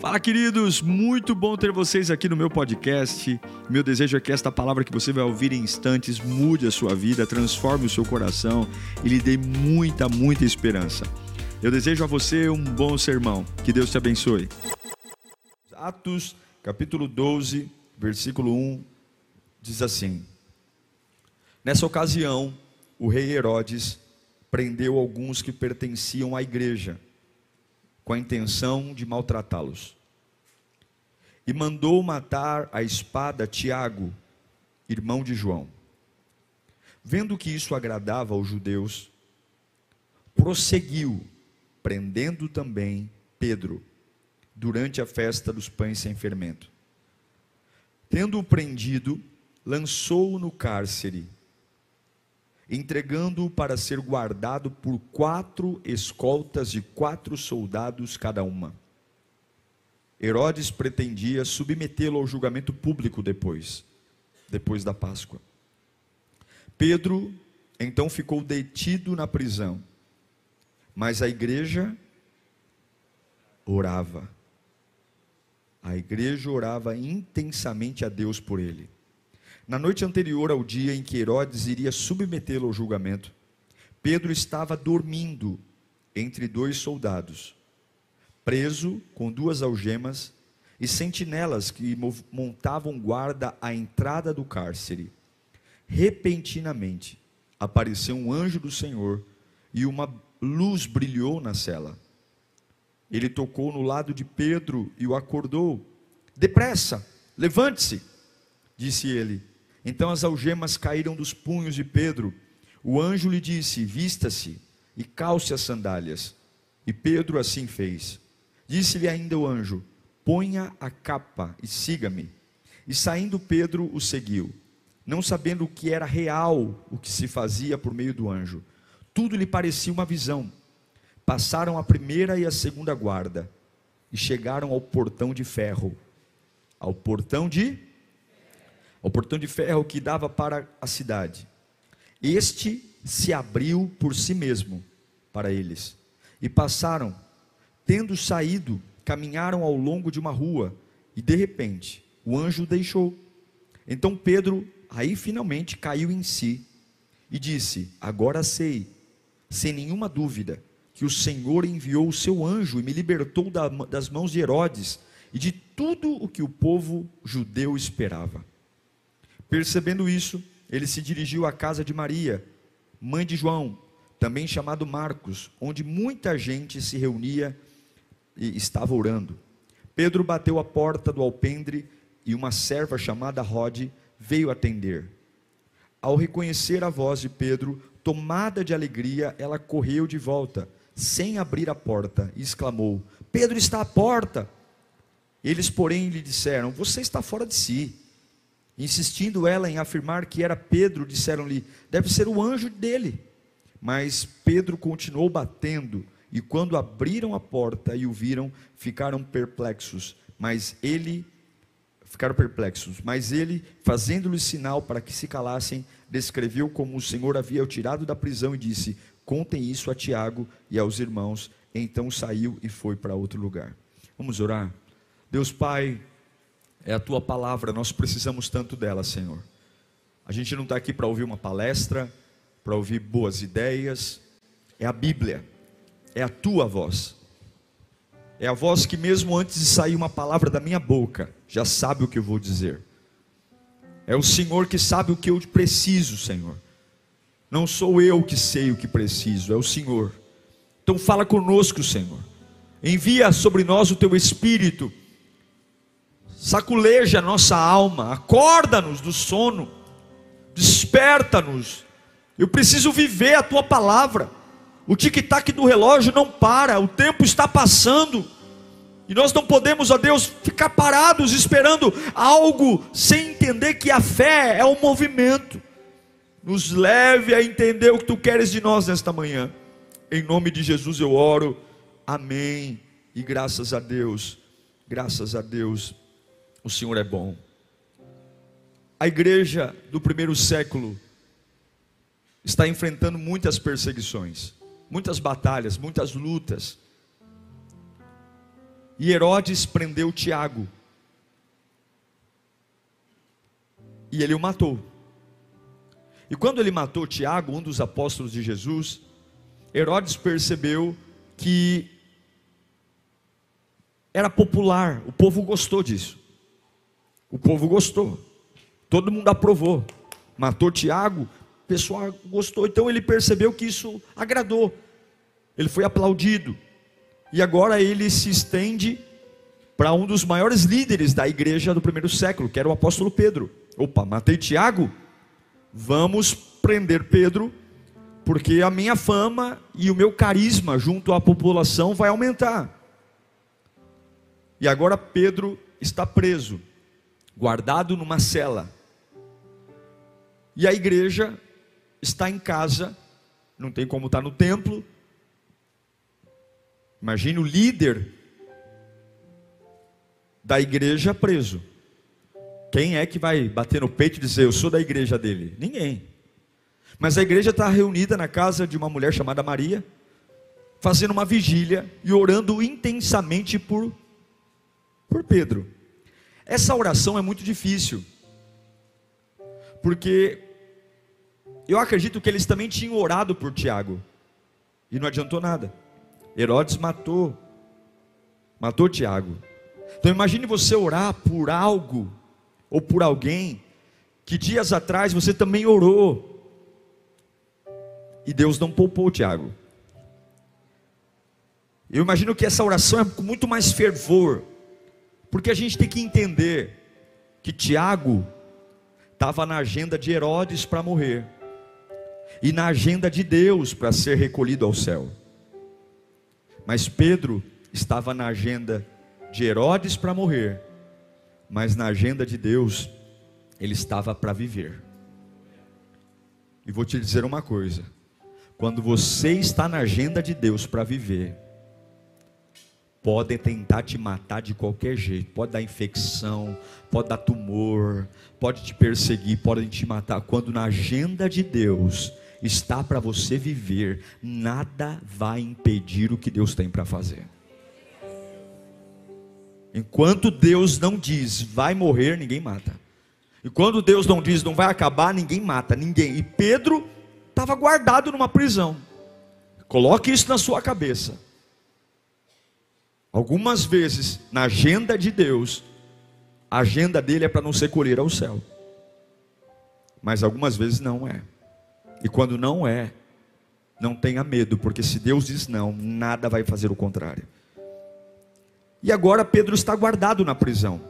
Fala, queridos! Muito bom ter vocês aqui no meu podcast. Meu desejo é que esta palavra que você vai ouvir em instantes mude a sua vida, transforme o seu coração e lhe dê muita, muita esperança. Eu desejo a você um bom sermão. Que Deus te abençoe. Atos, capítulo 12, versículo 1, diz assim: Nessa ocasião, o rei Herodes prendeu alguns que pertenciam à igreja com a intenção de maltratá-los. E mandou matar a espada Tiago, irmão de João. Vendo que isso agradava aos judeus, prosseguiu, prendendo também Pedro, durante a festa dos pães sem fermento. Tendo-o prendido, lançou-o no cárcere entregando-o para ser guardado por quatro escoltas de quatro soldados cada uma. Herodes pretendia submetê-lo ao julgamento público depois, depois da Páscoa. Pedro então ficou detido na prisão, mas a igreja orava. A igreja orava intensamente a Deus por ele. Na noite anterior ao dia em que Herodes iria submetê-lo ao julgamento, Pedro estava dormindo entre dois soldados, preso com duas algemas e sentinelas que montavam guarda à entrada do cárcere. Repentinamente apareceu um anjo do Senhor e uma luz brilhou na cela. Ele tocou no lado de Pedro e o acordou. Depressa, levante-se, disse ele. Então as algemas caíram dos punhos de Pedro. O anjo lhe disse: Vista-se e calce as sandálias. E Pedro assim fez. Disse-lhe ainda o anjo: Ponha a capa e siga-me. E saindo Pedro o seguiu, não sabendo o que era real o que se fazia por meio do anjo. Tudo lhe parecia uma visão. Passaram a primeira e a segunda guarda e chegaram ao portão de ferro. Ao portão de o portão de ferro que dava para a cidade. Este se abriu por si mesmo para eles. E passaram, tendo saído, caminharam ao longo de uma rua, e de repente o anjo deixou. Então Pedro, aí finalmente caiu em si e disse: Agora sei, sem nenhuma dúvida, que o Senhor enviou o seu anjo e me libertou das mãos de Herodes e de tudo o que o povo judeu esperava. Percebendo isso, ele se dirigiu à casa de Maria, mãe de João, também chamado Marcos, onde muita gente se reunia e estava orando. Pedro bateu a porta do alpendre e uma serva chamada Rode veio atender. Ao reconhecer a voz de Pedro, tomada de alegria, ela correu de volta, sem abrir a porta, e exclamou: Pedro está à porta. Eles, porém, lhe disseram: Você está fora de si. Insistindo ela em afirmar que era Pedro, disseram-lhe: deve ser o anjo dele. Mas Pedro continuou batendo, e quando abriram a porta e o viram, ficaram perplexos. Mas ele ficaram perplexos, mas ele, fazendo-lhes sinal para que se calassem, descreveu como o Senhor havia o tirado da prisão e disse: Contem isso a Tiago e aos irmãos. Então saiu e foi para outro lugar. Vamos orar. Deus Pai, é a tua palavra, nós precisamos tanto dela, Senhor. A gente não está aqui para ouvir uma palestra, para ouvir boas ideias, é a Bíblia, é a tua voz, é a voz que, mesmo antes de sair uma palavra da minha boca, já sabe o que eu vou dizer. É o Senhor que sabe o que eu preciso, Senhor. Não sou eu que sei o que preciso, é o Senhor. Então fala conosco, Senhor. Envia sobre nós o teu espírito saculeja nossa alma, acorda-nos do sono, desperta-nos. Eu preciso viver a tua palavra. O tic-tac do relógio não para, o tempo está passando. E nós não podemos, ó Deus, ficar parados esperando algo sem entender que a fé é um movimento. Nos leve a entender o que tu queres de nós nesta manhã. Em nome de Jesus eu oro. Amém. E graças a Deus. Graças a Deus o Senhor é bom. A igreja do primeiro século está enfrentando muitas perseguições, muitas batalhas, muitas lutas. E Herodes prendeu Tiago. E ele o matou. E quando ele matou Tiago, um dos apóstolos de Jesus, Herodes percebeu que era popular, o povo gostou disso. O povo gostou. Todo mundo aprovou. Matou Tiago, o pessoal gostou. Então ele percebeu que isso agradou. Ele foi aplaudido. E agora ele se estende para um dos maiores líderes da igreja do primeiro século, que era o apóstolo Pedro. Opa, matei Tiago? Vamos prender Pedro, porque a minha fama e o meu carisma junto à população vai aumentar. E agora Pedro está preso, guardado numa cela. E a igreja está em casa, não tem como estar no templo. Imagine o líder da igreja preso. Quem é que vai bater no peito e dizer eu sou da igreja dele? Ninguém. Mas a igreja está reunida na casa de uma mulher chamada Maria, fazendo uma vigília e orando intensamente por, por Pedro. Essa oração é muito difícil, porque eu acredito que eles também tinham orado por Tiago, e não adiantou nada. Herodes matou, matou Tiago. Então imagine você orar por algo ou por alguém que dias atrás você também orou e Deus não poupou Tiago. Eu imagino que essa oração é com muito mais fervor, porque a gente tem que entender que Tiago estava na agenda de Herodes para morrer e na agenda de Deus para ser recolhido ao céu. Mas Pedro estava na agenda de Herodes para morrer, mas na agenda de Deus ele estava para viver. E vou te dizer uma coisa: quando você está na agenda de Deus para viver, podem tentar te matar de qualquer jeito, pode dar infecção, pode dar tumor, pode te perseguir, podem te matar. Quando na agenda de Deus está para você viver, nada vai impedir o que Deus tem para fazer. Enquanto Deus não diz vai morrer, ninguém mata. E quando Deus não diz não vai acabar, ninguém mata, ninguém. E Pedro estava guardado numa prisão. Coloque isso na sua cabeça. Algumas vezes, na agenda de Deus, a agenda dele é para não ser colher ao céu. Mas algumas vezes não é. E quando não é, não tenha medo, porque se Deus diz não, nada vai fazer o contrário. E agora Pedro está guardado na prisão.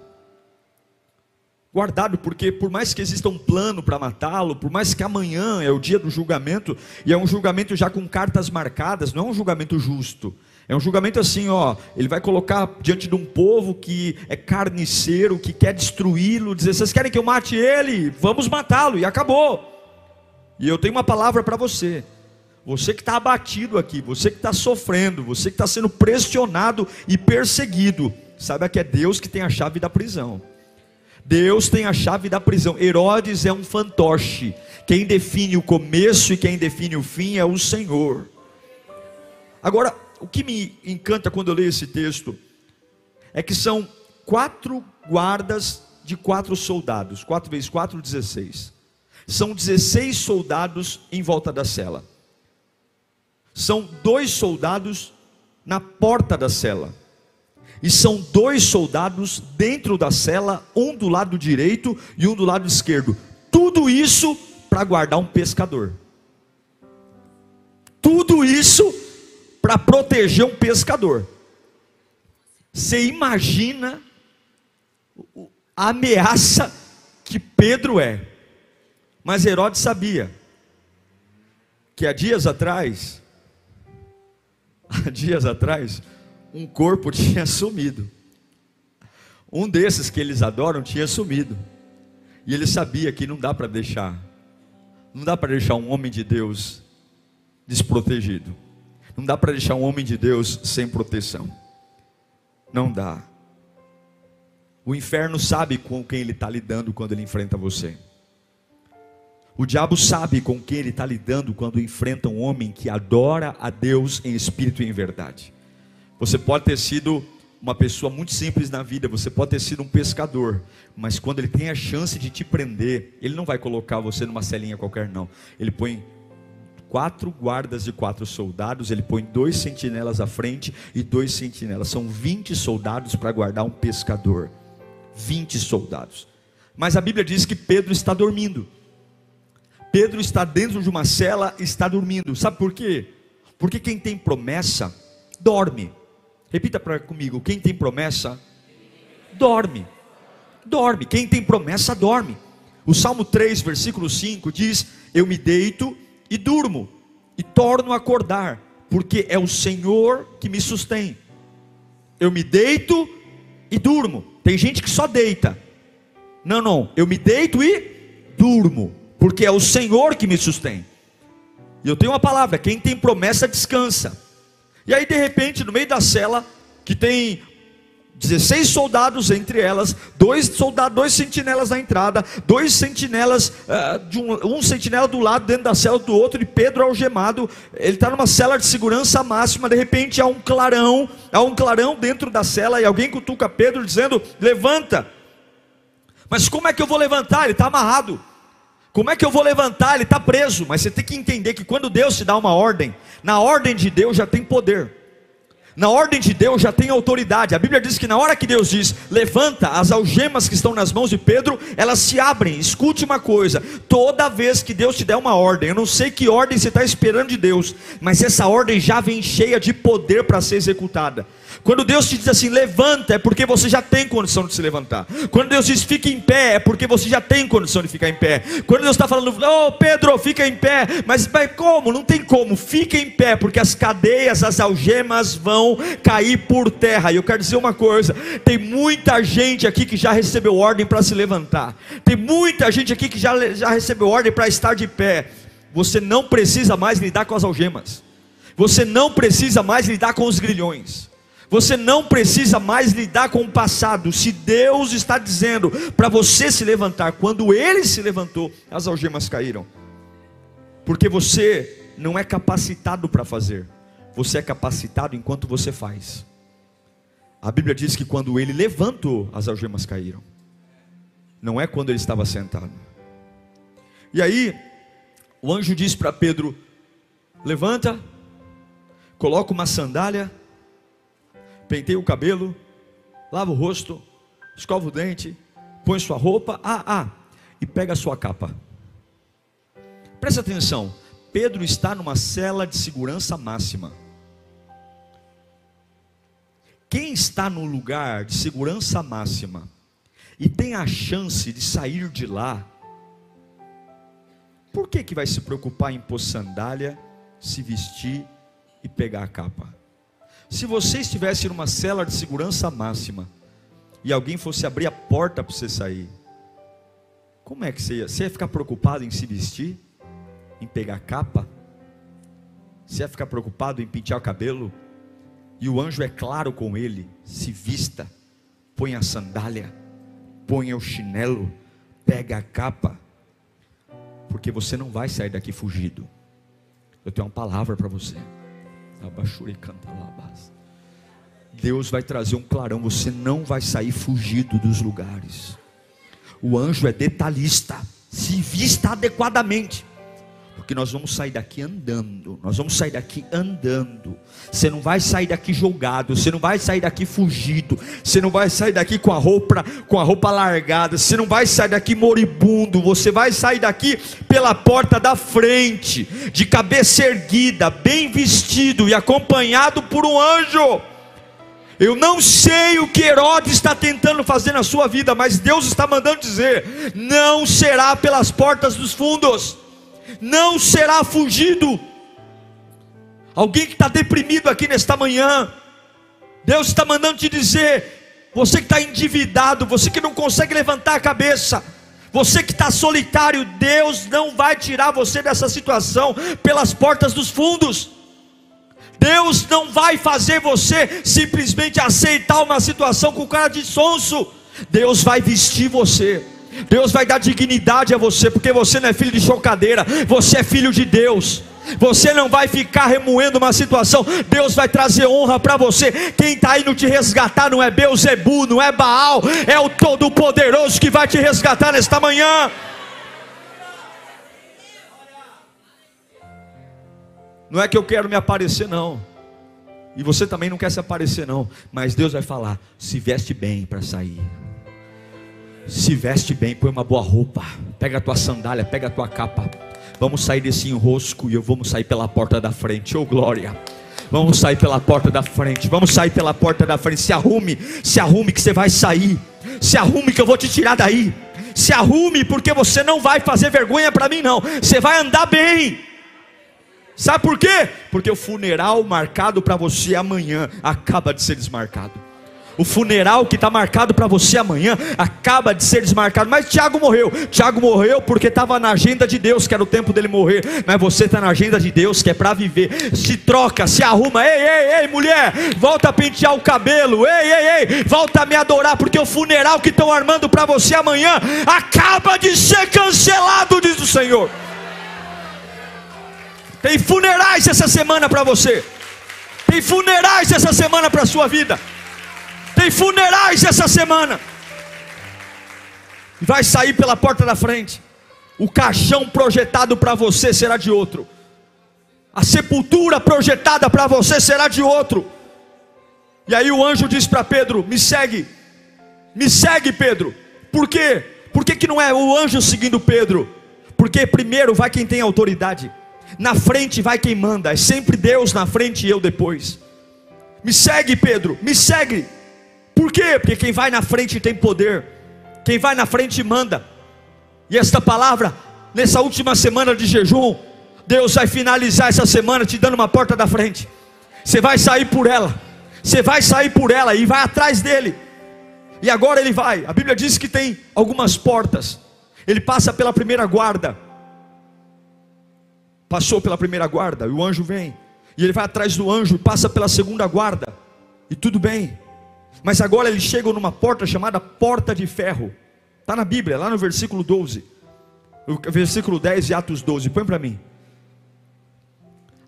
Guardado, porque por mais que exista um plano para matá-lo, por mais que amanhã é o dia do julgamento, e é um julgamento já com cartas marcadas, não é um julgamento justo. É um julgamento assim, ó, ele vai colocar diante de um povo que é carniceiro, que quer destruí-lo, dizer: "Vocês querem que eu mate ele? Vamos matá-lo" e acabou. E eu tenho uma palavra para você. Você que está abatido aqui, você que está sofrendo, você que está sendo pressionado e perseguido, saiba que é Deus que tem a chave da prisão. Deus tem a chave da prisão. Herodes é um fantoche. Quem define o começo e quem define o fim é o Senhor. Agora, o que me encanta quando eu leio esse texto é que são quatro guardas de quatro soldados. Quatro vezes quatro, dezesseis. São 16 soldados em volta da cela. São dois soldados na porta da cela. E são dois soldados dentro da cela, um do lado direito e um do lado esquerdo. Tudo isso para guardar um pescador. Tudo isso para proteger um pescador. Você imagina a ameaça que Pedro é. Mas Herodes sabia que há dias atrás, há dias atrás, um corpo tinha sumido. Um desses que eles adoram tinha sumido. E ele sabia que não dá para deixar, não dá para deixar um homem de Deus desprotegido. Não dá para deixar um homem de Deus sem proteção. Não dá. O inferno sabe com quem ele está lidando quando ele enfrenta você. O diabo sabe com quem ele está lidando quando enfrenta um homem que adora a Deus em espírito e em verdade. Você pode ter sido uma pessoa muito simples na vida, você pode ter sido um pescador, mas quando ele tem a chance de te prender, ele não vai colocar você numa celinha qualquer, não. Ele põe quatro guardas de quatro soldados, ele põe dois sentinelas à frente e dois sentinelas. São 20 soldados para guardar um pescador. 20 soldados. Mas a Bíblia diz que Pedro está dormindo. Pedro está dentro de uma cela e está dormindo. Sabe por quê? Porque quem tem promessa, dorme. Repita para comigo: quem tem promessa, dorme. Dorme. Quem tem promessa, dorme. O Salmo 3, versículo 5 diz: Eu me deito e durmo, e torno a acordar, porque é o Senhor que me sustém. Eu me deito e durmo. Tem gente que só deita. Não, não. Eu me deito e durmo, porque é o Senhor que me sustém. E eu tenho uma palavra: quem tem promessa descansa. E aí, de repente, no meio da cela, que tem 16 soldados entre elas, dois soldados, dois sentinelas na entrada, dois sentinelas, uh, um, um sentinela do lado dentro da cela do outro, e Pedro algemado, ele está numa cela de segurança máxima, de repente há um clarão, há um clarão dentro da cela, e alguém cutuca Pedro dizendo: levanta. Mas como é que eu vou levantar? Ele está amarrado. Como é que eu vou levantar? Ele está preso. Mas você tem que entender que quando Deus te dá uma ordem, na ordem de Deus já tem poder na ordem de Deus já tem autoridade. A Bíblia diz que na hora que Deus diz, levanta as algemas que estão nas mãos de Pedro, elas se abrem. Escute uma coisa: toda vez que Deus te der uma ordem, eu não sei que ordem você está esperando de Deus, mas essa ordem já vem cheia de poder para ser executada. Quando Deus te diz assim, levanta, é porque você já tem condição de se levantar. Quando Deus diz, fique em pé, é porque você já tem condição de ficar em pé. Quando Deus está falando, oh Pedro, fica em pé, mas, mas como? Não tem como, fica em pé, porque as cadeias, as algemas vão cair por terra. E eu quero dizer uma coisa: tem muita gente aqui que já recebeu ordem para se levantar, tem muita gente aqui que já, já recebeu ordem para estar de pé. Você não precisa mais lidar com as algemas, você não precisa mais lidar com os grilhões. Você não precisa mais lidar com o passado. Se Deus está dizendo para você se levantar, quando Ele se levantou, as algemas caíram. Porque você não é capacitado para fazer, você é capacitado enquanto você faz. A Bíblia diz que quando ele levantou, as algemas caíram. Não é quando ele estava sentado. E aí, o anjo diz para Pedro: Levanta, coloca uma sandália penteia o cabelo, lava o rosto, escova o dente, põe sua roupa, ah, ah, e pega a sua capa. Presta atenção, Pedro está numa cela de segurança máxima. Quem está no lugar de segurança máxima e tem a chance de sair de lá, por que, que vai se preocupar em pôr sandália, se vestir e pegar a capa? Se você estivesse numa cela de segurança máxima e alguém fosse abrir a porta para você sair, como é que você ia? Você ia ficar preocupado em se vestir? Em pegar capa? Você ia ficar preocupado em pentear o cabelo? E o anjo é claro com ele: se vista, põe a sandália, põe o chinelo, pega a capa, porque você não vai sair daqui fugido. Eu tenho uma palavra para você. Deus vai trazer um clarão, você não vai sair fugido dos lugares. O anjo é detalhista, se vista adequadamente porque nós vamos sair daqui andando, nós vamos sair daqui andando. Você não vai sair daqui jogado, você não vai sair daqui fugido, você não vai sair daqui com a roupa com a roupa largada, você não vai sair daqui moribundo, você vai sair daqui pela porta da frente, de cabeça erguida, bem vestido e acompanhado por um anjo. Eu não sei o que Herodes está tentando fazer na sua vida, mas Deus está mandando dizer: não será pelas portas dos fundos não será fugido. Alguém que está deprimido aqui nesta manhã, Deus está mandando te dizer: você que está endividado, você que não consegue levantar a cabeça, você que está solitário, Deus não vai tirar você dessa situação pelas portas dos fundos. Deus não vai fazer você simplesmente aceitar uma situação com cara de sonso. Deus vai vestir você. Deus vai dar dignidade a você, porque você não é filho de chocadeira, você é filho de Deus. Você não vai ficar remoendo uma situação. Deus vai trazer honra para você. Quem está indo te resgatar não é Beuzebu, não é Baal, é o Todo-Poderoso que vai te resgatar nesta manhã. Não é que eu quero me aparecer, não. E você também não quer se aparecer, não. Mas Deus vai falar: se veste bem para sair. Se veste bem, põe uma boa roupa. Pega a tua sandália, pega a tua capa. Vamos sair desse enrosco e eu vamos sair pela porta da frente. Oh glória! Vamos sair pela porta da frente. Vamos sair pela porta da frente. Se arrume, se arrume que você vai sair. Se arrume que eu vou te tirar daí. Se arrume porque você não vai fazer vergonha para mim não. Você vai andar bem. Sabe por quê? Porque o funeral marcado para você amanhã acaba de ser desmarcado. O funeral que está marcado para você amanhã acaba de ser desmarcado. Mas Tiago morreu. Tiago morreu porque estava na agenda de Deus, que era o tempo dele morrer. Mas você está na agenda de Deus, que é para viver. Se troca, se arruma. Ei, ei, ei, mulher, volta a pentear o cabelo. Ei, ei, ei, volta a me adorar, porque o funeral que estão armando para você amanhã acaba de ser cancelado, diz o Senhor. Tem funerais essa semana para você. Tem funerais essa semana para a sua vida. Tem funerais essa semana. Vai sair pela porta da frente. O caixão projetado para você será de outro. A sepultura projetada para você será de outro. E aí o anjo diz para Pedro: Me segue, me segue, Pedro. Por quê? Por que, que não é o anjo seguindo Pedro? Porque primeiro vai quem tem autoridade, na frente vai quem manda, é sempre Deus na frente e eu depois. Me segue, Pedro, me segue. Por quê? Porque quem vai na frente tem poder, quem vai na frente manda. E esta palavra, nessa última semana de jejum, Deus vai finalizar essa semana te dando uma porta da frente. Você vai sair por ela, você vai sair por ela e vai atrás dele. E agora ele vai. A Bíblia diz que tem algumas portas. Ele passa pela primeira guarda. Passou pela primeira guarda, e o anjo vem. E ele vai atrás do anjo e passa pela segunda guarda. E tudo bem. Mas agora eles chegam numa porta chamada Porta de Ferro. Está na Bíblia, lá no versículo 12. No versículo 10 de Atos 12. Põe para mim.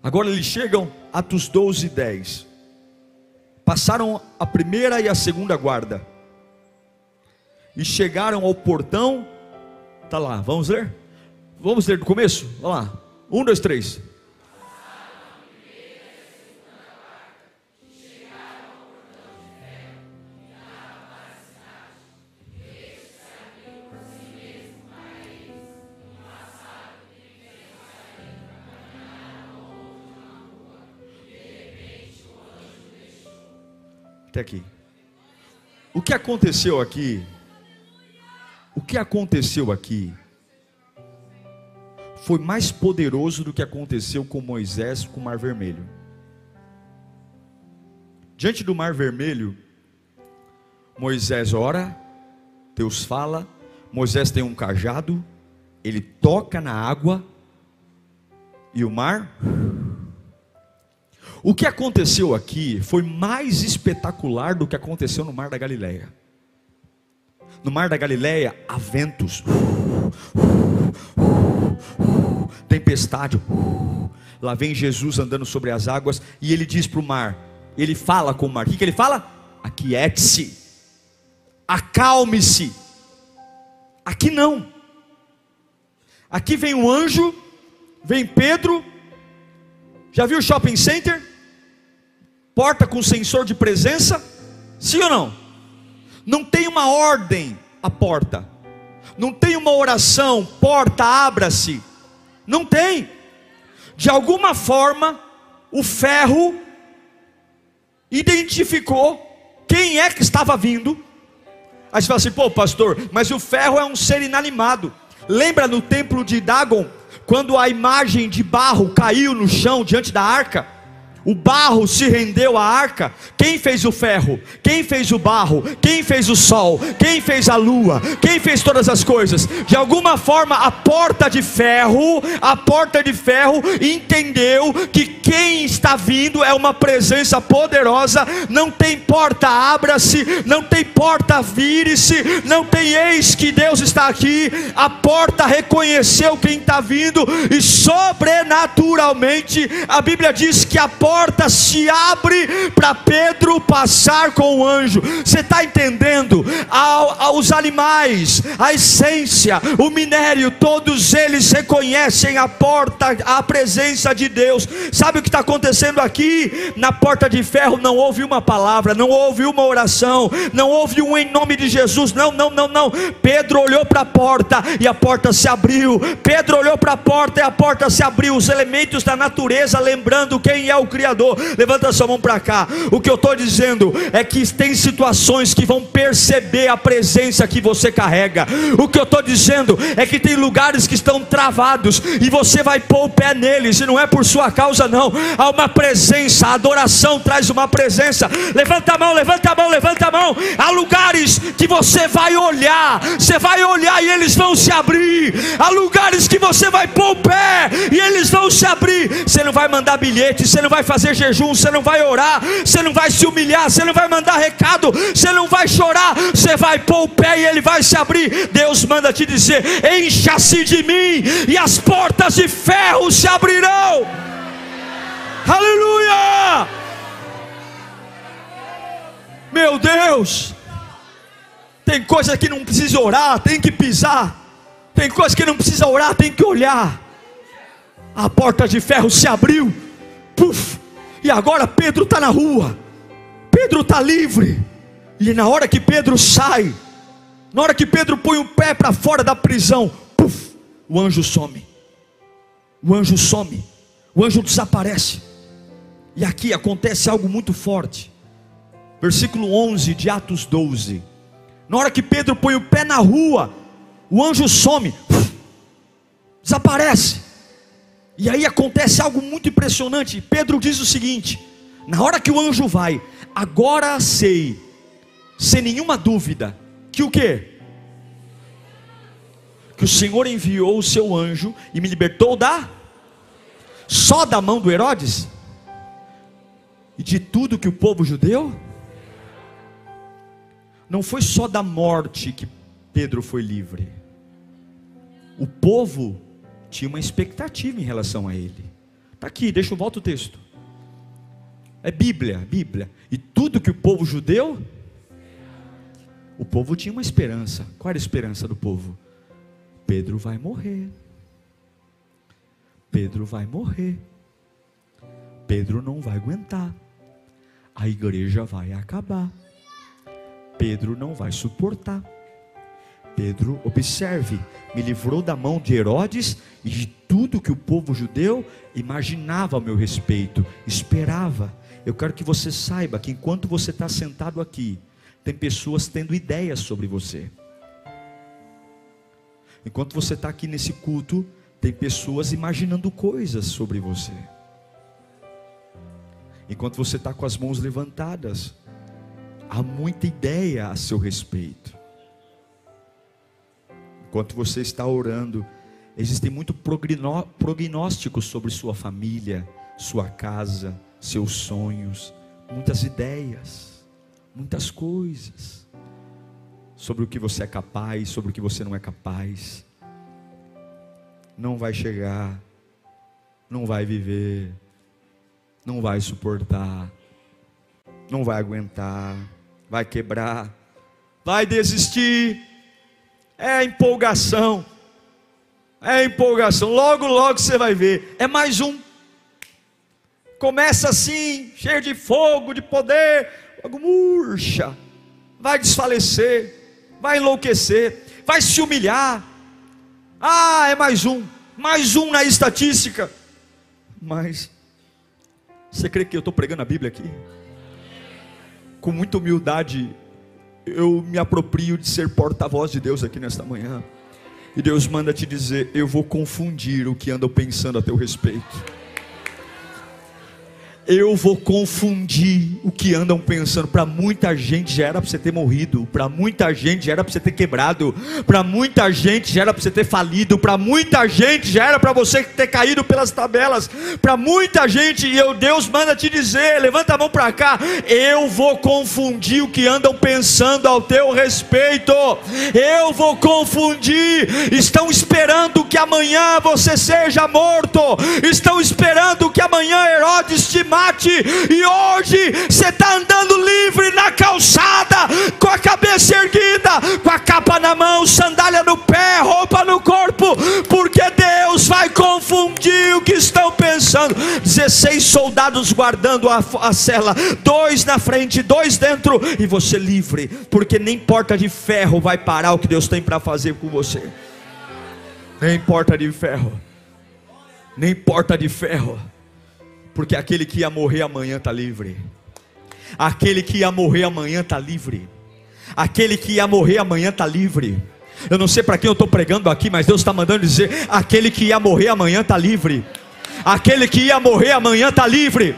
Agora eles chegam, Atos 12, 10. Passaram a primeira e a segunda guarda. E chegaram ao portão. Tá lá, vamos ler? Vamos ler do começo? Vamos lá. Um, dois, três. Até aqui. O que aconteceu aqui? O que aconteceu aqui foi mais poderoso do que aconteceu com Moisés com o Mar Vermelho. Diante do Mar Vermelho, Moisés ora, Deus fala, Moisés tem um cajado, ele toca na água e o mar o que aconteceu aqui foi mais espetacular do que aconteceu no Mar da Galileia. No Mar da Galileia há ventos, tempestade. Lá vem Jesus andando sobre as águas e ele diz para o mar, ele fala com o mar. O que, que ele fala? Aquiete-se, acalme-se. Aqui não. Aqui vem um anjo, vem Pedro. Já viu o shopping center? Porta com sensor de presença? Sim ou não? Não tem uma ordem a porta. Não tem uma oração, porta abra-se. Não tem. De alguma forma, o ferro identificou quem é que estava vindo. Aí você fala assim, pô, pastor, mas o ferro é um ser inanimado. Lembra no templo de Dagon, quando a imagem de barro caiu no chão diante da arca? O barro se rendeu à arca. Quem fez o ferro? Quem fez o barro? Quem fez o sol? Quem fez a lua? Quem fez todas as coisas? De alguma forma, a porta de ferro, a porta de ferro entendeu que quem está vindo é uma presença poderosa. Não tem porta, abra-se. Não tem porta, vire-se. Não tem eis que Deus está aqui. A porta reconheceu quem está vindo e sobrenaturalmente a Bíblia diz que a porta porta se abre para Pedro passar com o anjo. Você está entendendo? Os animais, a essência, o minério, todos eles reconhecem a porta, a presença de Deus. Sabe o que está acontecendo aqui? Na porta de ferro não houve uma palavra, não houve uma oração, não houve um em nome de Jesus. Não, não, não, não. Pedro olhou para a porta e a porta se abriu. Pedro olhou para a porta e a porta se abriu. Os elementos da natureza, lembrando quem é o Criador Criador. Levanta sua mão para cá. O que eu estou dizendo é que tem situações que vão perceber a presença que você carrega. O que eu estou dizendo é que tem lugares que estão travados e você vai pôr o pé neles, e não é por sua causa, não. Há uma presença, a adoração traz uma presença. Levanta a mão, levanta a mão, levanta a mão. Há lugares que você vai olhar, você vai olhar e eles vão se abrir. Há lugares que você vai pôr o pé e eles vão se abrir. Você não vai mandar bilhete, você não vai fazer jejum, você não vai orar, você não vai se humilhar, você não vai mandar recado, você não vai chorar, você vai pôr o pé e ele vai se abrir. Deus manda te dizer: encha-se de mim, e as portas de ferro se abrirão. Aleluia! Meu Deus, tem coisa que não precisa orar, tem que pisar. Tem coisa que não precisa orar, tem que olhar. A porta de ferro se abriu. E agora Pedro está na rua. Pedro está livre. E na hora que Pedro sai, na hora que Pedro põe o pé para fora da prisão, puf, o anjo some. O anjo some. O anjo desaparece. E aqui acontece algo muito forte. Versículo 11 de Atos 12. Na hora que Pedro põe o pé na rua, o anjo some, desaparece. E aí acontece algo muito impressionante. Pedro diz o seguinte: na hora que o anjo vai, agora sei, sem nenhuma dúvida, que o que? Que o Senhor enviou o seu anjo e me libertou da só da mão do Herodes e de tudo que o povo judeu não foi só da morte que Pedro foi livre. O povo tinha uma expectativa em relação a ele. Está aqui, deixa eu voltar o texto. É Bíblia, Bíblia. E tudo que o povo judeu, o povo tinha uma esperança. Qual era a esperança do povo? Pedro vai morrer. Pedro vai morrer. Pedro não vai aguentar. A igreja vai acabar. Pedro não vai suportar. Pedro, observe, me livrou da mão de Herodes e de tudo que o povo judeu imaginava ao meu respeito, esperava. Eu quero que você saiba que enquanto você está sentado aqui, tem pessoas tendo ideias sobre você. Enquanto você está aqui nesse culto, tem pessoas imaginando coisas sobre você. Enquanto você está com as mãos levantadas, há muita ideia a seu respeito. Enquanto você está orando, existem muitos prognósticos sobre sua família, sua casa, seus sonhos, muitas ideias, muitas coisas sobre o que você é capaz, sobre o que você não é capaz. Não vai chegar, não vai viver, não vai suportar, não vai aguentar, vai quebrar, vai desistir é empolgação. É empolgação. Logo, logo você vai ver. É mais um. Começa assim, cheio de fogo, de poder. Logo murcha. Vai desfalecer. Vai enlouquecer. Vai se humilhar. Ah, é mais um. Mais um na estatística. Mas, você crê que eu estou pregando a Bíblia aqui? Com muita humildade, eu me aproprio de ser porta-voz de Deus aqui nesta manhã. E Deus manda te dizer: Eu vou confundir o que andam pensando a teu respeito. Eu vou confundir o que andam pensando. Para muita gente já era para você ter morrido, para muita gente já era para você ter quebrado, para muita gente já era para você ter falido, para muita gente já era para você ter caído pelas tabelas, para muita gente, e eu, Deus manda te dizer: levanta a mão para cá, eu vou confundir o que andam pensando ao teu respeito, eu vou confundir. Estão esperando que amanhã você seja morto, estão esperando que amanhã Herodes te mate, e hoje você está andando livre na calçada, com a cabeça erguida, com a capa na mão, sandália no pé, roupa no corpo, porque Deus vai confundir o que estão pensando. 16 soldados guardando a, a cela, dois na frente, dois dentro, e você livre, porque nem porta de ferro vai parar o que Deus tem para fazer com você. Nem porta de ferro, nem porta de ferro porque aquele que ia morrer amanhã está livre. Aquele que ia morrer amanhã está livre. Aquele que ia morrer amanhã está livre. Eu não sei para quem eu estou pregando aqui, mas Deus está mandando dizer: aquele que ia morrer amanhã está livre. Aquele que ia morrer amanhã está livre.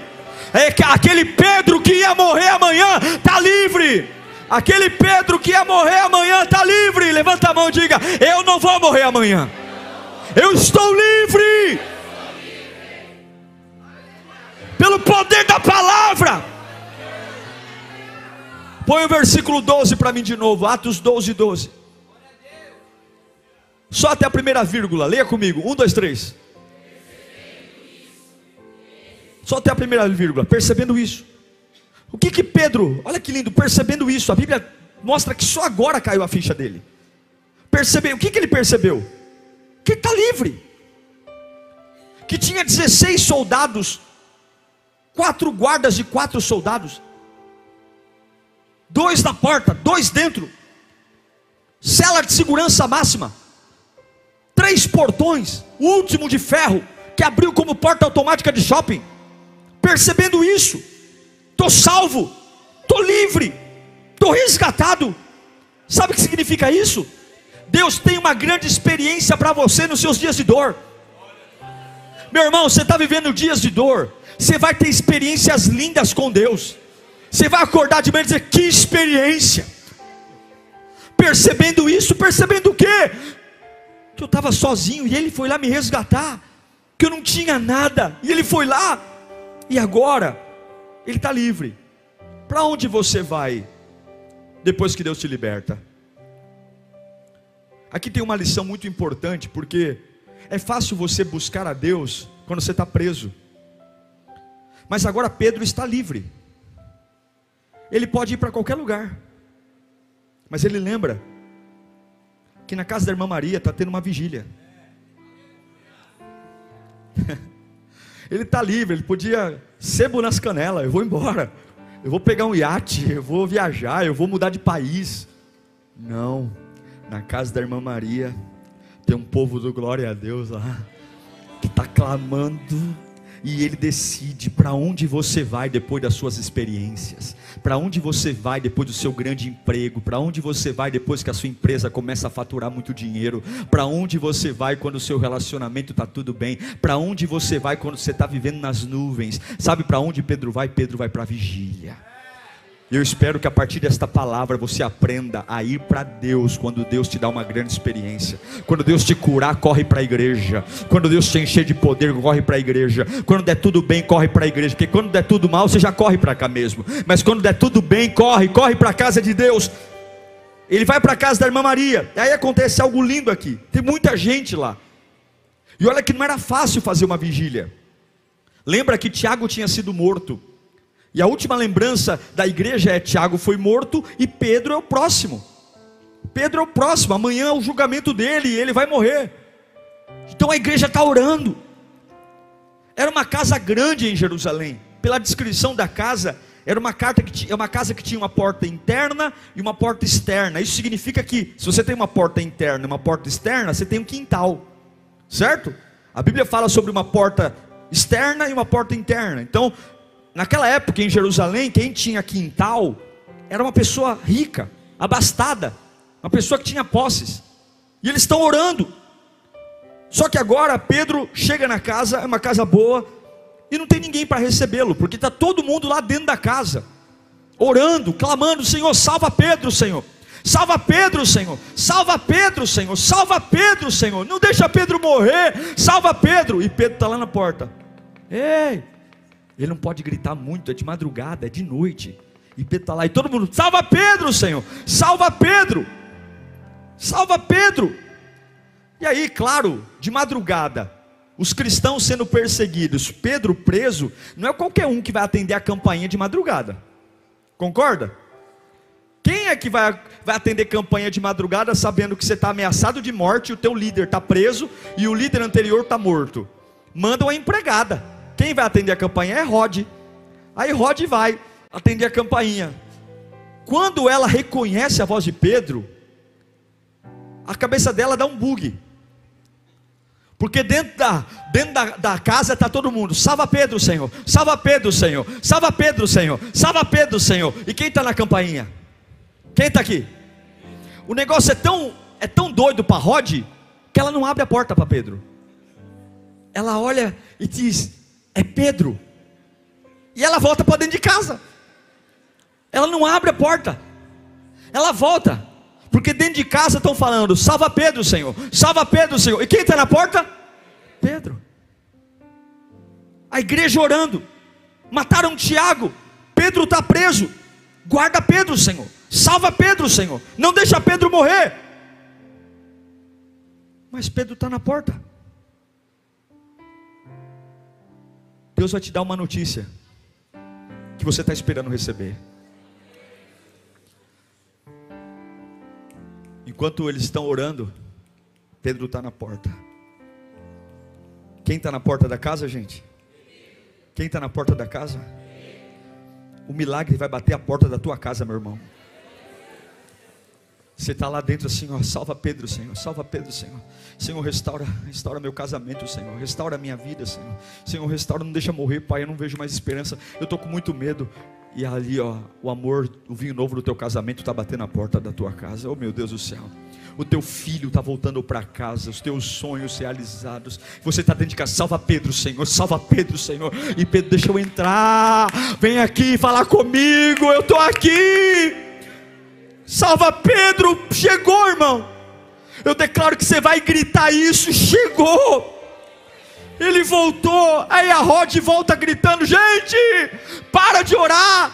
É aquele Pedro que ia morrer amanhã está livre. Aquele Pedro que ia morrer amanhã está livre. Levanta a mão e diga: Eu não vou morrer amanhã. Eu estou livre pelo poder da palavra. Põe o versículo 12 para mim de novo, Atos 12, 12. Só até a primeira vírgula, leia comigo. Um, dois, três. Só até a primeira vírgula, percebendo isso. O que que Pedro, olha que lindo, percebendo isso, a Bíblia mostra que só agora caiu a ficha dele. Percebeu, o que que ele percebeu? Que está livre. Que tinha 16 soldados quatro guardas e quatro soldados, dois na porta, dois dentro, cela de segurança máxima, três portões, o último de ferro, que abriu como porta automática de shopping. Percebendo isso, estou salvo, estou livre, estou resgatado. Sabe o que significa isso? Deus tem uma grande experiência para você nos seus dias de dor. Meu irmão, você está vivendo dias de dor, você vai ter experiências lindas com Deus. Você vai acordar de manhã e dizer: Que experiência! Percebendo isso, percebendo o quê? Que eu estava sozinho e Ele foi lá me resgatar. Que eu não tinha nada e Ele foi lá. E agora, Ele está livre. Para onde você vai depois que Deus te liberta? Aqui tem uma lição muito importante, porque é fácil você buscar a Deus quando você está preso. Mas agora Pedro está livre. Ele pode ir para qualquer lugar. Mas ele lembra que na casa da irmã Maria está tendo uma vigília. ele está livre, ele podia sebo nas canelas, eu vou embora. Eu vou pegar um iate, eu vou viajar, eu vou mudar de país. Não, na casa da irmã Maria tem um povo do glória a Deus lá que está clamando e ele decide para onde você vai depois das suas experiências, para onde você vai depois do seu grande emprego, para onde você vai depois que a sua empresa começa a faturar muito dinheiro, para onde você vai quando o seu relacionamento está tudo bem, para onde você vai quando você está vivendo nas nuvens, sabe para onde Pedro vai? Pedro vai para a vigília. Eu espero que a partir desta palavra você aprenda a ir para Deus quando Deus te dá uma grande experiência. Quando Deus te curar, corre para a igreja. Quando Deus te encher de poder, corre para a igreja. Quando der tudo bem, corre para a igreja. Porque quando der tudo mal, você já corre para cá mesmo. Mas quando der tudo bem, corre, corre para a casa de Deus. Ele vai para a casa da irmã Maria. E aí acontece algo lindo aqui. Tem muita gente lá. E olha que não era fácil fazer uma vigília. Lembra que Tiago tinha sido morto. E a última lembrança da igreja é: Tiago foi morto e Pedro é o próximo. Pedro é o próximo, amanhã é o julgamento dele e ele vai morrer. Então a igreja está orando. Era uma casa grande em Jerusalém. Pela descrição da casa, era uma, que é uma casa que tinha uma porta interna e uma porta externa. Isso significa que, se você tem uma porta interna e uma porta externa, você tem um quintal, certo? A Bíblia fala sobre uma porta externa e uma porta interna. Então, Naquela época em Jerusalém, quem tinha quintal era uma pessoa rica, abastada, uma pessoa que tinha posses. E eles estão orando. Só que agora Pedro chega na casa, é uma casa boa, E não tem ninguém para recebê-lo, porque está todo mundo lá dentro da casa, orando, clamando: Senhor, salva Pedro, Senhor. Salva Pedro, Senhor. Salva Pedro, Senhor. Salva Pedro, Senhor. Não deixa Pedro morrer. Salva Pedro. E Pedro está lá na porta. Ei! Ele não pode gritar muito, é de madrugada, é de noite. E Pedro está lá, e todo mundo, salva Pedro, Senhor, salva Pedro, salva Pedro. E aí, claro, de madrugada, os cristãos sendo perseguidos, Pedro preso, não é qualquer um que vai atender a campainha de madrugada, concorda? Quem é que vai, vai atender campanha de madrugada sabendo que você está ameaçado de morte, o teu líder está preso e o líder anterior está morto? Manda uma empregada. Quem vai atender a campainha é Rod. Aí Rod vai atender a campainha. Quando ela reconhece a voz de Pedro, a cabeça dela dá um bug. Porque dentro da, dentro da, da casa está todo mundo. Salva Pedro, Senhor. Salva Pedro, Senhor. Salva Pedro, Senhor. Salva Pedro, Senhor. E quem está na campainha? Quem está aqui? O negócio é tão, é tão doido para Rod que ela não abre a porta para Pedro. Ela olha e diz: É Pedro. E ela volta para dentro de casa. Ela não abre a porta. Ela volta. Porque dentro de casa estão falando: salva Pedro, Senhor. Salva Pedro, Senhor. E quem está na porta? Pedro. A igreja orando. Mataram Tiago. Pedro está preso. Guarda Pedro, Senhor. Salva Pedro, Senhor. Não deixa Pedro morrer. Mas Pedro está na porta. Deus vai te dar uma notícia que você está esperando receber. Enquanto eles estão orando, Pedro está na porta. Quem está na porta da casa, gente? Quem está na porta da casa? O milagre vai bater a porta da tua casa, meu irmão. Você está lá dentro ó, salva Pedro, Senhor, salva Pedro, Senhor. Senhor, restaura, restaura meu casamento, Senhor, restaura minha vida, Senhor. Senhor, restaura, não deixa morrer, Pai, eu não vejo mais esperança. Eu estou com muito medo. E ali, ó, o amor, o vinho novo do teu casamento está batendo a porta da tua casa. Oh, meu Deus do céu. O teu filho está voltando para casa, os teus sonhos realizados. Você está dentro de casa, salva Pedro, Senhor, salva Pedro, Senhor. E Pedro, deixa eu entrar. Vem aqui falar comigo, eu estou aqui. Salva Pedro, chegou, irmão. Eu declaro que você vai gritar isso, chegou. Ele voltou, aí a Rod volta gritando: gente, para de orar.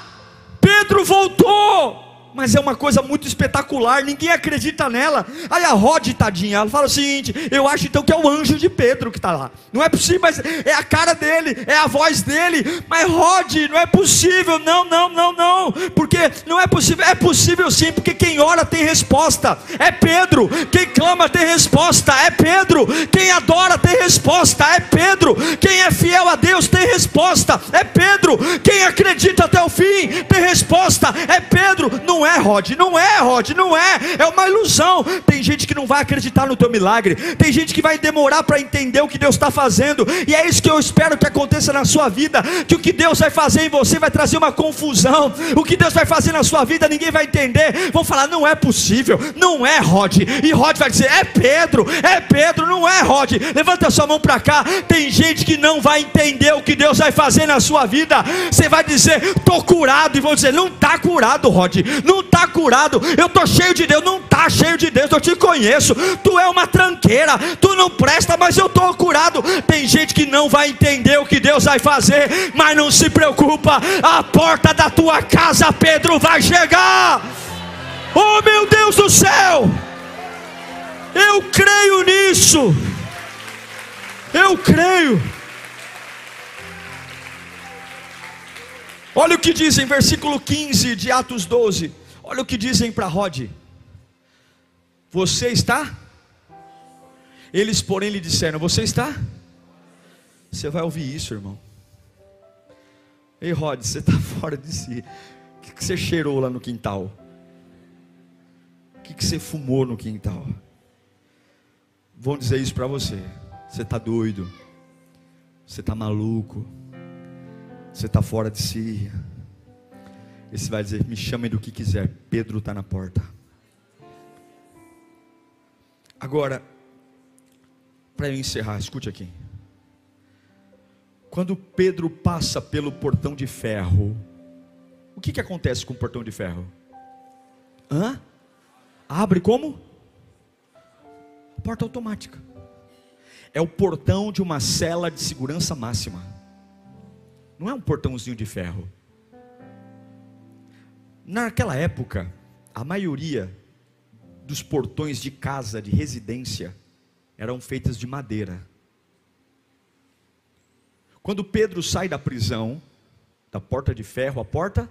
Pedro voltou mas é uma coisa muito espetacular, ninguém acredita nela. Aí a Rod, tadinha, ela fala o seguinte: eu acho então que é o anjo de Pedro que está lá. Não é possível, mas é a cara dele, é a voz dele. Mas Rod, não é possível, não, não, não, não, porque não é possível, é possível sim, porque quem ora tem resposta, é Pedro, quem clama tem resposta, é Pedro, quem adora tem resposta, é Pedro, quem é fiel a Deus tem resposta, é Pedro, quem acredita até o fim tem resposta, é Pedro, não não é, Rod, não é, Rod, não é, é uma ilusão. Tem gente que não vai acreditar no teu milagre, tem gente que vai demorar para entender o que Deus está fazendo, e é isso que eu espero que aconteça na sua vida: que o que Deus vai fazer em você vai trazer uma confusão, o que Deus vai fazer na sua vida ninguém vai entender, vão falar, não é possível, não é, Rod, e Rod vai dizer, é Pedro, é Pedro, não é, Rod, levanta sua mão para cá. Tem gente que não vai entender o que Deus vai fazer na sua vida, você vai dizer, estou curado, e vão dizer, não está curado, Rod, não está curado. Eu estou cheio de Deus, não está cheio de Deus. Eu te conheço. Tu é uma tranqueira, tu não presta, mas eu estou curado. Tem gente que não vai entender o que Deus vai fazer, mas não se preocupa. A porta da tua casa, Pedro, vai chegar. Oh meu Deus do céu! Eu creio nisso. Eu creio. Olha o que diz em versículo 15 de Atos 12. Olha o que dizem para Rod: Você está? Eles, porém, lhe disseram: Você está? Você vai ouvir isso, irmão. Ei, Rod, você está fora de si. O que, que você cheirou lá no quintal? O que, que você fumou no quintal? Vão dizer isso para você. Você está doido. Você está maluco. Você está fora de si. Esse vai dizer: Me chamem do que quiser, Pedro está na porta. Agora, para eu encerrar, escute aqui. Quando Pedro passa pelo portão de ferro, o que, que acontece com o portão de ferro? Hã? Abre como? Porta automática. É o portão de uma cela de segurança máxima. Não é um portãozinho de ferro. Naquela época, a maioria dos portões de casa, de residência, eram feitas de madeira. Quando Pedro sai da prisão, da porta de ferro, a porta,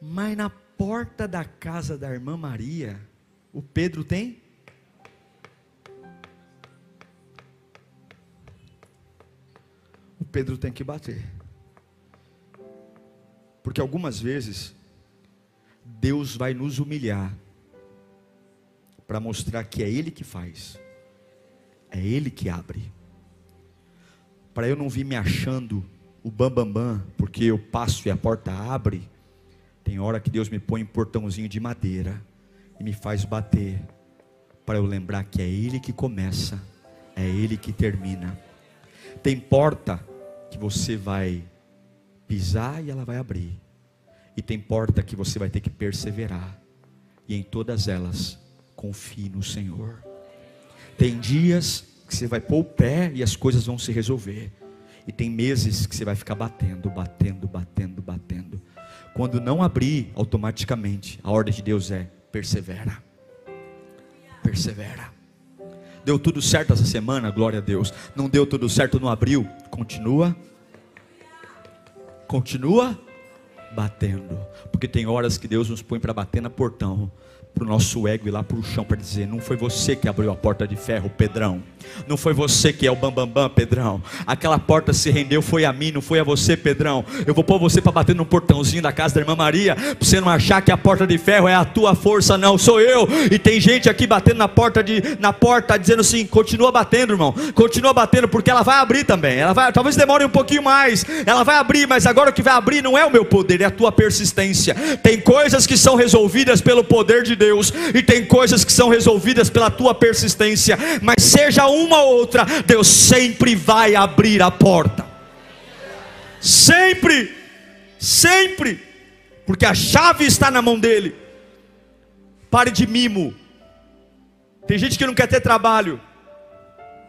mas na porta da casa da irmã Maria, o Pedro tem Pedro tem que bater. Porque algumas vezes Deus vai nos humilhar para mostrar que é Ele que faz, é Ele que abre. Para eu não vir me achando o bambambam, bam, bam, porque eu passo e a porta abre. Tem hora que Deus me põe um portãozinho de madeira e me faz bater, para eu lembrar que é Ele que começa, é Ele que termina. Tem porta que você vai pisar e ela vai abrir, e tem porta que você vai ter que perseverar, e em todas elas confie no Senhor. Tem dias que você vai pôr o pé e as coisas vão se resolver. E tem meses que você vai ficar batendo, batendo, batendo, batendo. Quando não abrir, automaticamente, a ordem de Deus é: persevera. Persevera. Deu tudo certo essa semana, glória a Deus. Não deu tudo certo no abril, continua. Continua batendo. Porque tem horas que Deus nos põe para bater na portão para o nosso ego ir lá para o chão para dizer: não foi você que abriu a porta de ferro, Pedrão. Não foi você que é o bambambam, bam, bam, Pedrão. Aquela porta se rendeu, foi a mim, não foi a você, Pedrão. Eu vou pôr você para bater no portãozinho da casa da irmã Maria, para você não achar que a porta de ferro é a tua força, não, sou eu. E tem gente aqui batendo na porta de, na porta, dizendo assim: continua batendo, irmão, continua batendo, porque ela vai abrir também. Ela vai, talvez demore um pouquinho mais. Ela vai abrir, mas agora o que vai abrir não é o meu poder, é a tua persistência. Tem coisas que são resolvidas pelo poder de Deus Deus, e tem coisas que são resolvidas pela tua persistência, mas seja uma ou outra, Deus sempre vai abrir a porta. Sempre, sempre, porque a chave está na mão dele. Pare de mimo. Tem gente que não quer ter trabalho.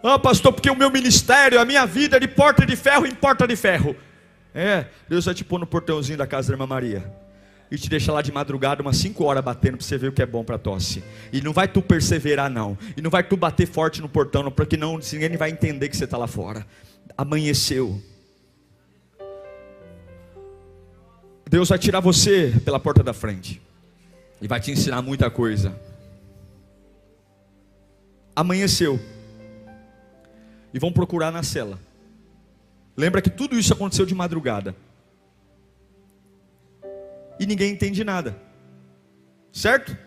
Ah, pastor, porque o meu ministério, a minha vida é de porta de ferro em porta de ferro. É, Deus vai te pôr no portãozinho da casa da irmã Maria e te deixa lá de madrugada umas 5 horas batendo para você ver o que é bom para tosse. E não vai tu perseverar não. E não vai tu bater forte no portão, não, porque não, ninguém vai entender que você está lá fora. Amanheceu. Deus vai tirar você pela porta da frente. E vai te ensinar muita coisa. Amanheceu. E vão procurar na cela. Lembra que tudo isso aconteceu de madrugada e ninguém entende nada. Certo?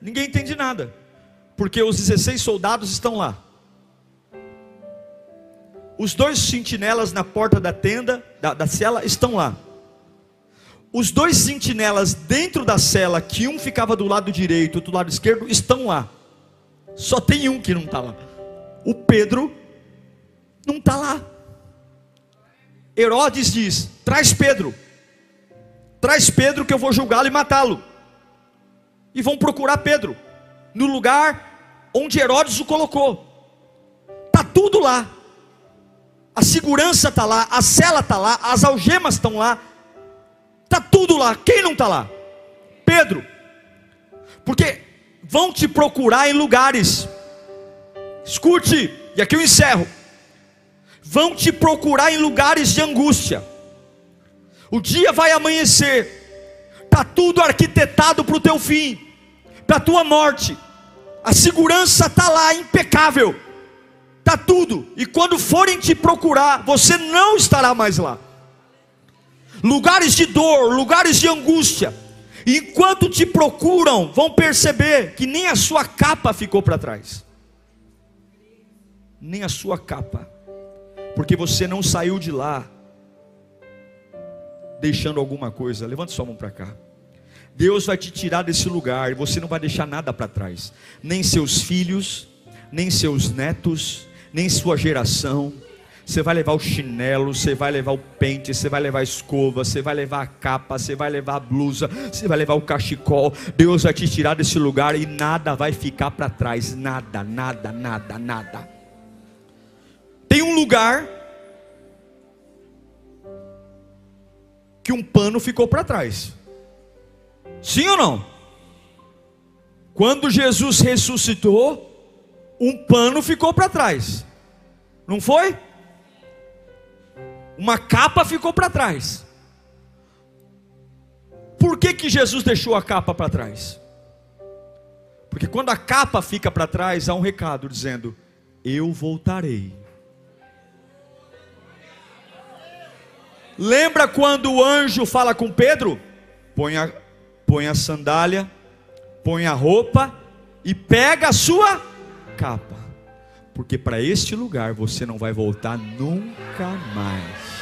Ninguém entende nada. Porque os 16 soldados estão lá. Os dois sentinelas na porta da tenda, da, da cela, estão lá. Os dois sentinelas dentro da cela, que um ficava do lado direito, outro do lado esquerdo, estão lá. Só tem um que não está lá. O Pedro não está lá. Herodes diz: traz Pedro. Traz Pedro que eu vou julgá-lo e matá-lo. E vão procurar Pedro no lugar onde Herodes o colocou. Tá tudo lá. A segurança está lá, a cela está lá, as algemas estão lá. Tá tudo lá. Quem não está lá? Pedro. Porque vão te procurar em lugares. Escute, e aqui eu encerro. Vão te procurar em lugares de angústia. O dia vai amanhecer, está tudo arquitetado para o teu fim, para a tua morte. A segurança está lá, impecável, está tudo. E quando forem te procurar, você não estará mais lá. Lugares de dor, lugares de angústia. E enquanto te procuram, vão perceber que nem a sua capa ficou para trás. Nem a sua capa. Porque você não saiu de lá deixando alguma coisa. Levante sua mão para cá. Deus vai te tirar desse lugar e você não vai deixar nada para trás. Nem seus filhos, nem seus netos, nem sua geração. Você vai levar o chinelo, você vai levar o pente, você vai levar a escova, você vai levar a capa, você vai levar a blusa, você vai levar o cachecol. Deus vai te tirar desse lugar e nada vai ficar para trás, nada, nada, nada, nada. Tem um lugar que um pano ficou para trás. Sim ou não? Quando Jesus ressuscitou, um pano ficou para trás. Não foi? uma capa ficou para trás. Por que, que Jesus deixou a capa para trás? Porque quando a capa fica para trás, há um recado dizendo: Eu voltarei. Lembra quando o anjo fala com Pedro? Põe a, põe a sandália, põe a roupa e pega a sua capa. Porque para este lugar você não vai voltar nunca mais.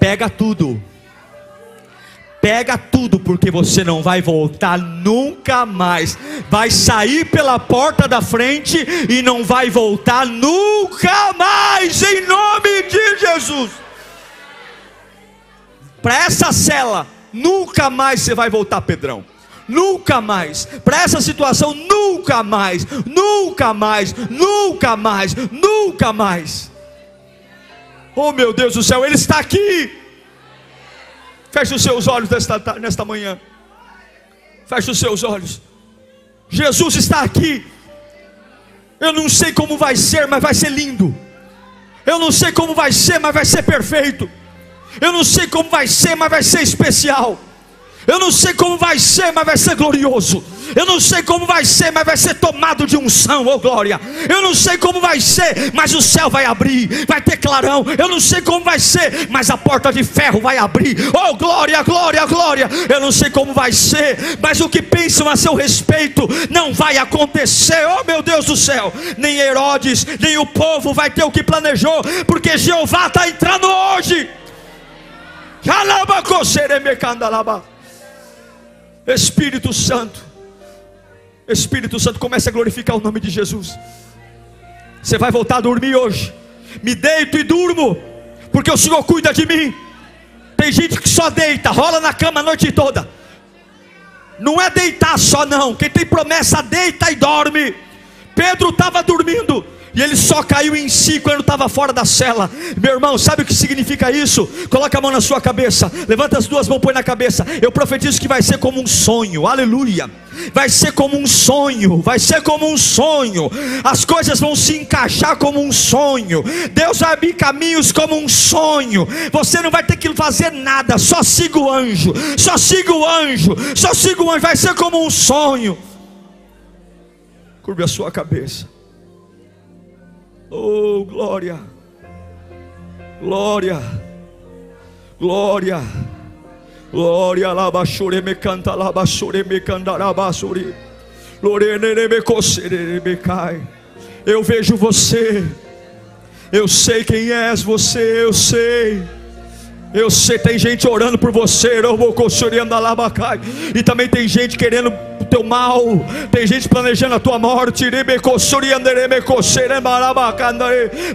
Pega tudo. Pega tudo, porque você não vai voltar nunca mais. Vai sair pela porta da frente e não vai voltar nunca mais, em nome de Jesus. Para essa cela, nunca mais você vai voltar, Pedrão. Nunca mais, para essa situação, nunca mais, nunca mais, nunca mais, nunca mais. Oh meu Deus do céu, Ele está aqui. Feche os seus olhos nesta, nesta manhã. Feche os seus olhos. Jesus está aqui. Eu não sei como vai ser, mas vai ser lindo. Eu não sei como vai ser, mas vai ser perfeito. Eu não sei como vai ser, mas vai ser especial. Eu não sei como vai ser, mas vai ser glorioso. Eu não sei como vai ser, mas vai ser tomado de unção, oh glória. Eu não sei como vai ser, mas o céu vai abrir, vai ter clarão. Eu não sei como vai ser, mas a porta de ferro vai abrir. Oh glória, glória, glória. Eu não sei como vai ser, mas o que pensam a seu respeito não vai acontecer. Oh meu Deus do céu, nem Herodes, nem o povo vai ter o que planejou, porque Jeová está entrando hoje. Espírito Santo, Espírito Santo, comece a glorificar o nome de Jesus. Você vai voltar a dormir hoje. Me deito e durmo, porque o Senhor cuida de mim. Tem gente que só deita, rola na cama a noite toda. Não é deitar só, não. Quem tem promessa, deita e dorme. Pedro estava dormindo, e ele só caiu em si quando estava fora da cela. Meu irmão, sabe o que significa isso? Coloca a mão na sua cabeça, levanta as duas mãos, põe na cabeça. Eu profetizo que vai ser como um sonho, aleluia. Vai ser como um sonho, vai ser como um sonho. As coisas vão se encaixar como um sonho. Deus vai abrir caminhos como um sonho. Você não vai ter que fazer nada, só siga o anjo, só siga o anjo, só siga o anjo. Vai ser como um sonho. Curve a sua cabeça. Oh, glória. Glória. Glória. Glória labashure me canta labashure me candarabasuri. Lorene me cocere me cai. Eu vejo você. Eu sei quem és você, eu sei. Eu sei, tem gente orando por você, e também tem gente querendo o teu mal, tem gente planejando a tua morte.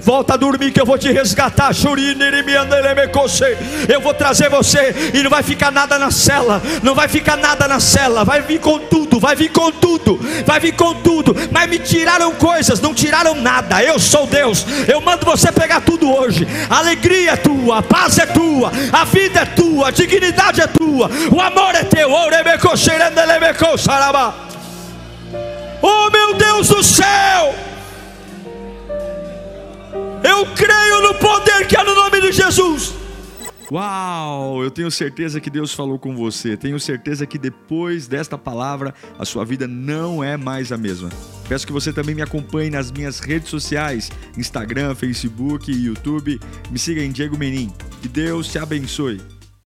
Volta a dormir que eu vou te resgatar. Eu vou trazer você e não vai ficar nada na cela, não vai ficar nada na cela, vai vir com tudo, vai vir com tudo, vai vir com tudo. Mas me tiraram coisas, não tiraram nada. Eu sou Deus, eu mando você pegar tudo hoje. A alegria é tua, a paz é tua a vida é tua, a dignidade é tua, o amor é teu. Oh meu Deus do céu! Eu creio no poder que há no nome de Jesus. Uau! Eu tenho certeza que Deus falou com você. Tenho certeza que depois desta palavra a sua vida não é mais a mesma. Peço que você também me acompanhe nas minhas redes sociais: Instagram, Facebook YouTube. Me siga em Diego Menin. Que Deus te abençoe.